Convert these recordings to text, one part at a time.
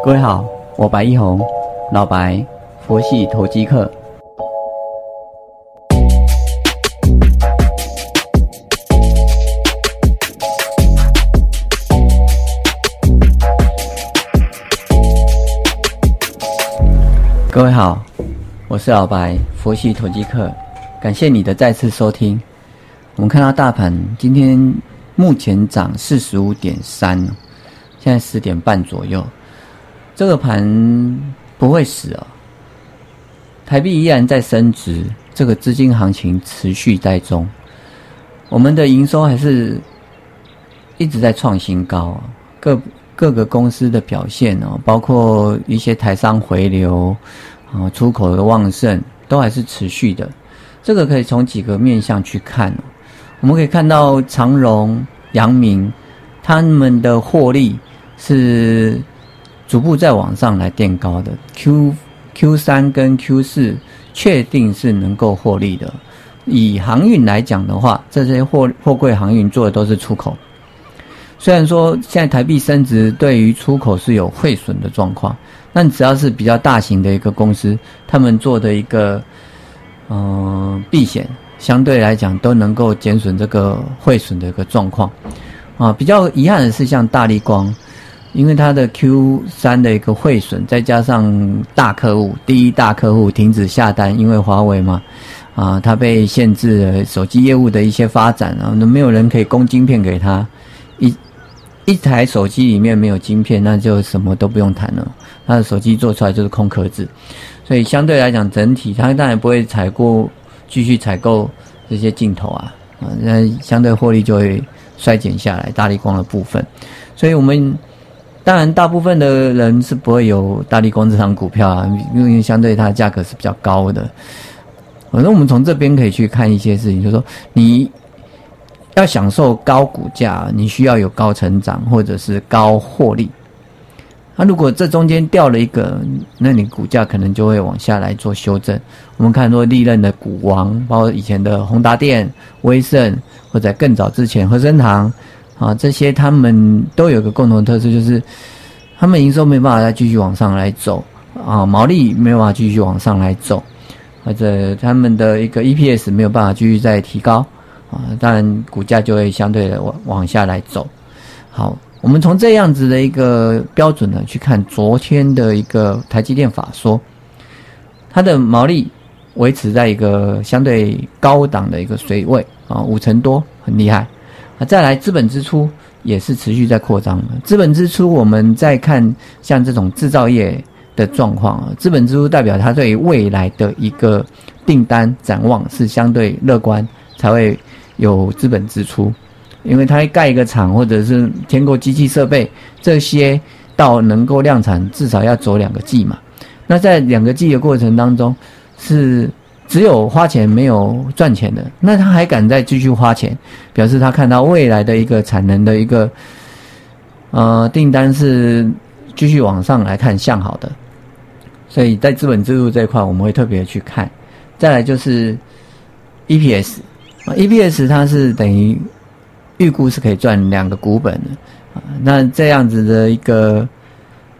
各位好，我白一红，老白，佛系投机客。各位好，我是老白，佛系投机客，感谢你的再次收听。我们看到大盘今天目前涨四十五点三，现在十点半左右，这个盘不会死哦。台币依然在升值，这个资金行情持续在中，我们的营收还是一直在创新高，各各个公司的表现哦，包括一些台商回流啊，出口的旺盛都还是持续的，这个可以从几个面向去看。我们可以看到长荣、阳明，他们的获利是逐步在往上来垫高的。Q Q 三跟 Q 四确定是能够获利的。以航运来讲的话，这些货货柜航运做的都是出口。虽然说现在台币升值对于出口是有汇损的状况，但只要是比较大型的一个公司，他们做的一个嗯避险。相对来讲都能够减损这个汇损的一个状况，啊，比较遗憾的是像大力光，因为它的 Q 三的一个汇损，再加上大客户第一大客户停止下单，因为华为嘛，啊，它被限制了手机业务的一些发展啊，那没有人可以供晶片给他，一一台手机里面没有晶片，那就什么都不用谈了，他的手机做出来就是空壳子，所以相对来讲整体它当然不会采购。继续采购这些镜头啊，啊，那相对获利就会衰减下来，大力光的部分。所以，我们当然大部分的人是不会有大力光这张股票啊，因为相对它的价格是比较高的。反正我们从这边可以去看一些事情，就是说你要享受高股价，你需要有高成长或者是高获利。那如果这中间掉了一个，那你股价可能就会往下来做修正。我们看说历任的股王，包括以前的宏达电、威盛，或者更早之前和生堂，啊，这些他们都有个共同特色，就是他们营收没办法再继续往上来走，啊，毛利没有办法继续往上来走，或者他们的一个 EPS 没有办法继续再提高，啊，当然股价就会相对的往往下来走。好。我们从这样子的一个标准呢去看昨天的一个台积电法说，它的毛利维持在一个相对高档的一个水位啊，五成多，很厉害啊。再来资本支出也是持续在扩张的，资本支出我们再看像这种制造业的状况啊，资本支出代表它对未来的一个订单展望是相对乐观，才会有资本支出。因为它盖一个厂，或者是添购机器设备，这些到能够量产，至少要走两个季嘛。那在两个季的过程当中，是只有花钱没有赚钱的。那他还敢再继续花钱，表示他看到未来的一个产能的一个呃订单是继续往上来看向好的。所以在资本支出这一块，我们会特别去看。再来就是 EPS，EPS 它是等于。预估是可以赚两个股本的啊，那这样子的一个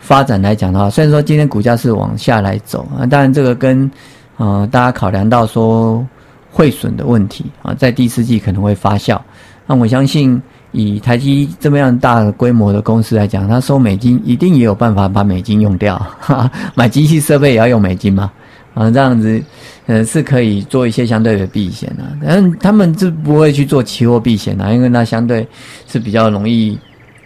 发展来讲的话，虽然说今天股价是往下来走啊，当然这个跟啊大家考量到说汇损的问题啊，在第四季可能会发酵。那我相信以台积这么样大的规模的公司来讲，它收美金一定也有办法把美金用掉，买机器设备也要用美金嘛。啊，这样子，呃，是可以做一些相对的避险的，但他们是不会去做期货避险的，因为那相对是比较容易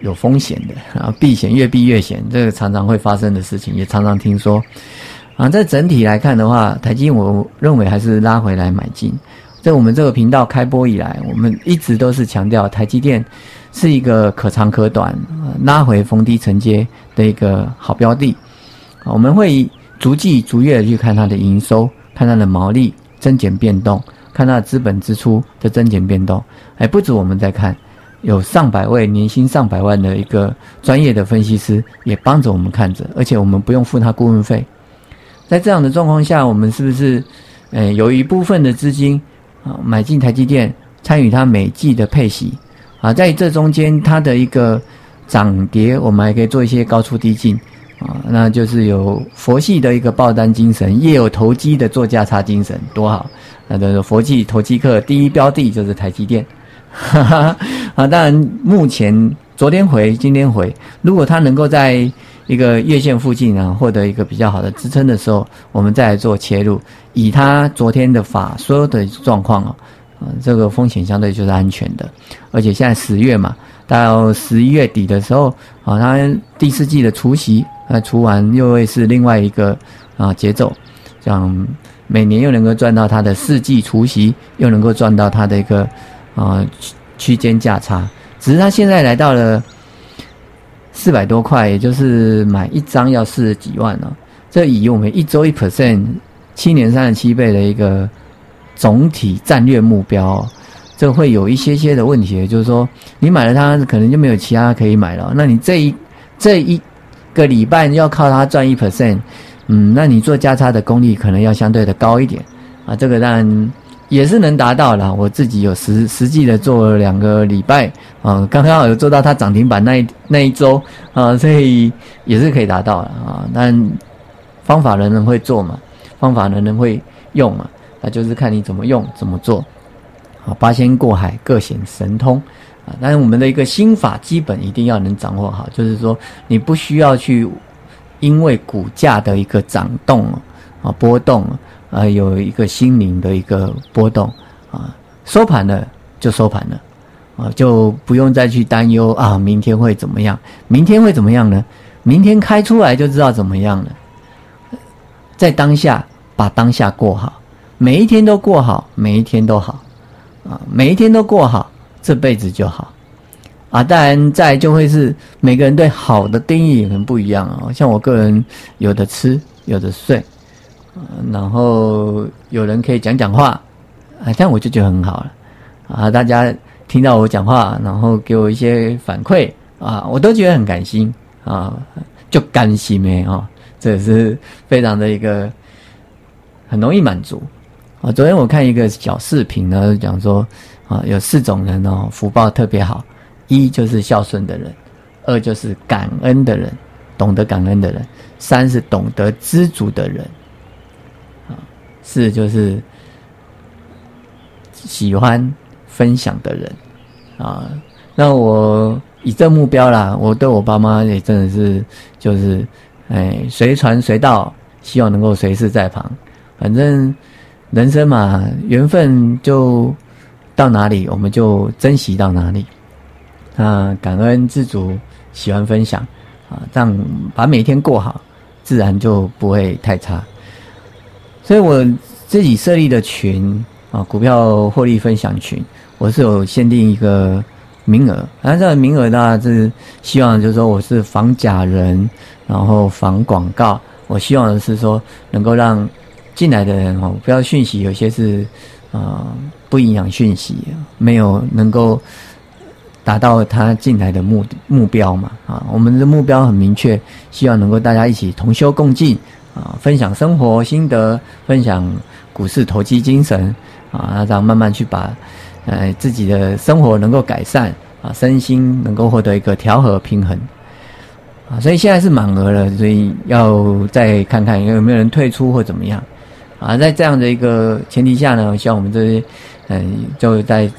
有风险的啊，避险越避越险，这个常常会发生的事情，也常常听说。啊，在整体来看的话，台积我认为还是拉回来买进。在我们这个频道开播以来，我们一直都是强调台积电是一个可长可短，拉回逢低承接的一个好标的。我们会。逐季逐月去看它的营收，看它的毛利增减变动，看它的资本支出的增减变动。哎，不止我们在看，有上百位年薪上百万的一个专业的分析师也帮着我们看着，而且我们不用付他顾问费。在这样的状况下，我们是不是，呃，有一部分的资金啊买进台积电，参与它每季的配息啊，在这中间它的一个涨跌，我们还可以做一些高出低进。啊，那就是有佛系的一个爆单精神，也有投机的做价差精神，多好！那的佛系投机客第一标的就是台积电，哈 哈啊，当然目前昨天回，今天回，如果它能够在一个月线附近啊获得一个比较好的支撑的时候，我们再来做切入，以它昨天的法说的状况啊，啊，这个风险相对就是安全的，而且现在十月嘛。到十一月底的时候，啊，它第四季的除夕，那除完又会是另外一个啊节奏，这样每年又能够赚到它的四季除夕，又能够赚到它的一个啊区间价差。只是它现在来到了四百多块，也就是买一张要四十几万了。这以我们一周一 percent，七年三十七倍的一个总体战略目标。这会有一些些的问题，就是说，你买了它，可能就没有其他可以买了。那你这一这一个礼拜要靠它赚一 percent，嗯，那你做价差的功力可能要相对的高一点啊。这个当然也是能达到了。我自己有实实际的做了两个礼拜啊，刚刚好有做到它涨停板那一那一周啊，所以也是可以达到了啊。但方法人人会做嘛，方法人人会用嘛，那就是看你怎么用怎么做。啊，八仙过海，各显神通啊！但是我们的一个心法基本一定要能掌握好，就是说你不需要去因为股价的一个涨动啊波动啊有一个心灵的一个波动啊，收盘了就收盘了啊，就不用再去担忧啊明天会怎么样？明天会怎么样呢？明天开出来就知道怎么样了。在当下把当下过好，每一天都过好，每一天都好。啊，每一天都过好，这辈子就好，啊，当然在就会是每个人对好的定义可能不一样啊。像我个人，有的吃，有的睡，然后有人可以讲讲话，啊，这样我就觉得很好了。啊，大家听到我讲话，然后给我一些反馈，啊，我都觉得很感心啊，就甘心没啊，这也是非常的一个很容易满足。啊，昨天我看一个小视频呢，讲说啊，有四种人哦，福报特别好，一就是孝顺的人，二就是感恩的人，懂得感恩的人，三是懂得知足的人，是，就是喜欢分享的人，啊，那我以这目标啦，我对我爸妈也真的是就是，哎，随传随到，希望能够随时在旁，反正。人生嘛，缘分就到哪里，我们就珍惜到哪里。啊，感恩知足，喜欢分享啊，这样把每天过好，自然就不会太差。所以我自己设立的群啊，股票获利分享群，我是有限定一个名额。那这个名额呢，是希望就是说我是防假人，然后防广告。我希望的是说能够让。进来的人哦，不要讯息，有些是啊不营养讯息，没有能够达到他进来的目目标嘛啊，我们的目标很明确，希望能够大家一起同修共进啊，分享生活心得，分享股市投机精神啊，这样慢慢去把呃自己的生活能够改善啊，身心能够获得一个调和平衡。啊，所以现在是满额了，所以要再看看有没有人退出或怎么样。啊，在这样的一个前提下呢，像我们这些，嗯，就在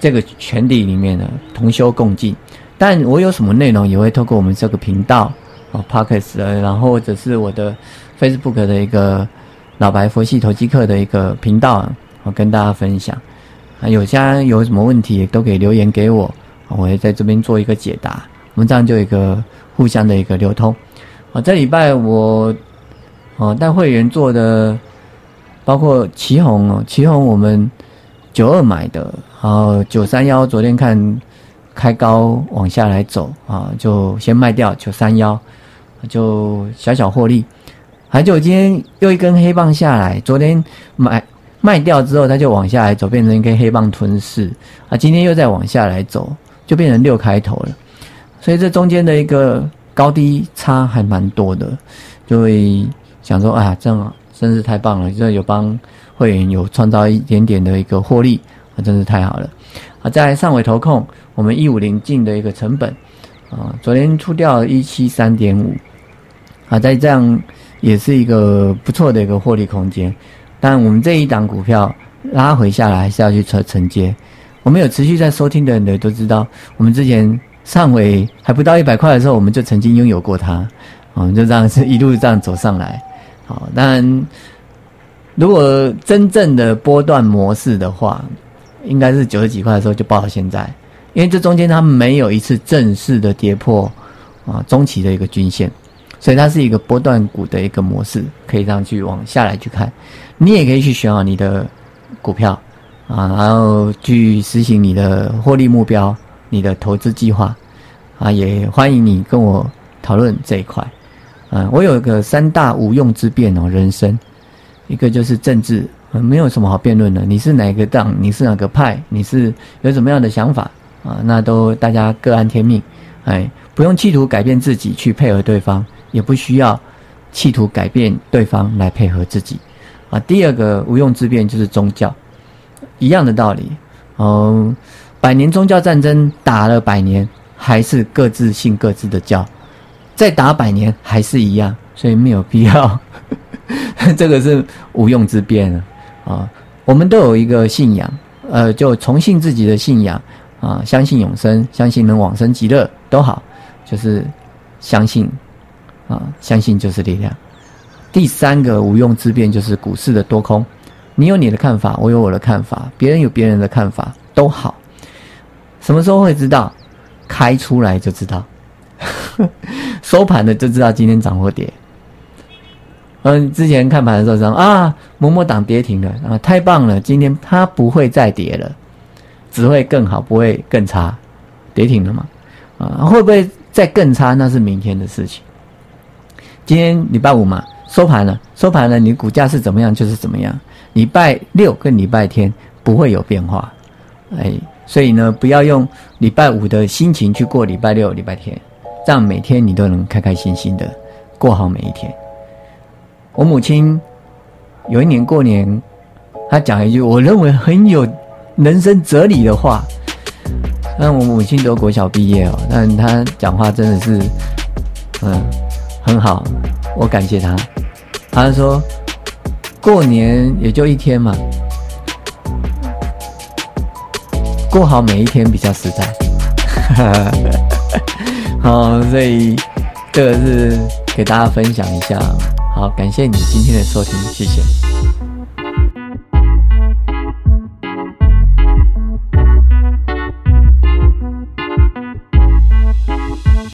这个群体里面呢，同修共进。但我有什么内容，也会透过我们这个频道啊 p o c k s t 然后或者是我的 Facebook 的一个老白佛系投机客的一个频道，我跟大家分享。啊，有家有什么问题，都可以留言给我，我会在这边做一个解答。我们这样就一个互相的一个流通。啊，这礼拜我，哦，带会员做的。包括旗红哦，旗红我们九二买的，然后九三幺昨天看开高往下来走啊，就先卖掉九三幺，就小小获利。还就今天又一根黑棒下来，昨天买卖掉之后，它就往下来走，变成一根黑棒吞噬啊。今天又再往下来走，就变成六开头了。所以这中间的一个高低差还蛮多的，就会想说啊，这样。真是太棒了！这有帮会员有创造一点点的一个获利，啊，真是太好了！啊，在上尾投控，我们一五零进的一个成本，啊，昨天出掉一七三点五，啊，在这样也是一个不错的一个获利空间。但我们这一档股票拉回下来，还是要去承承接。我们有持续在收听的人的都知道，我们之前上尾还不到一百块的时候，我们就曾经拥有过它，我们就这样是一路这样走上来。好，但如果真正的波段模式的话，应该是九十几块的时候就报到现在，因为这中间它没有一次正式的跌破啊中期的一个均线。所以它是一个波段股的一个模式，可以这样去往下来去看。你也可以去选好你的股票啊，然后去实行你的获利目标、你的投资计划啊。也欢迎你跟我讨论这一块。嗯，我有一个三大无用之辩哦，人生一个就是政治，没有什么好辩论的。你是哪个党？你是哪个派？你是有什么样的想法啊？那都大家各安天命，哎，不用企图改变自己去配合对方。也不需要企图改变对方来配合自己，啊，第二个无用之辩就是宗教，一样的道理，嗯，百年宗教战争打了百年，还是各自信各自的教，再打百年还是一样，所以没有必要，这个是无用之辩了，啊，啊我们都有一个信仰，呃，就崇信自己的信仰，啊，相信永生，相信能往生极乐都好，就是相信。啊，相信就是力量。第三个无用之辩就是股市的多空，你有你的看法，我有我的看法，别人有别人的看法都好。什么时候会知道？开出来就知道，收盘的就知道今天涨或跌。嗯，之前看盘的时候说啊，某某档跌停了啊，太棒了，今天它不会再跌了，只会更好，不会更差。跌停了嘛？啊，会不会再更差？那是明天的事情。今天礼拜五嘛，收盘了，收盘了，你股价是怎么样就是怎么样。礼拜六跟礼拜天不会有变化，哎，所以呢，不要用礼拜五的心情去过礼拜六、礼拜天，这样每天你都能开开心心的过好每一天。我母亲有一年过年，她讲一句我认为很有人生哲理的话。那我母亲都国小毕业哦，但她讲话真的是，嗯。很好，我感谢她。她说：“过年也就一天嘛，过好每一天比较实在。”好，所以这个是给大家分享一下。好，感谢你今天的收听，谢谢。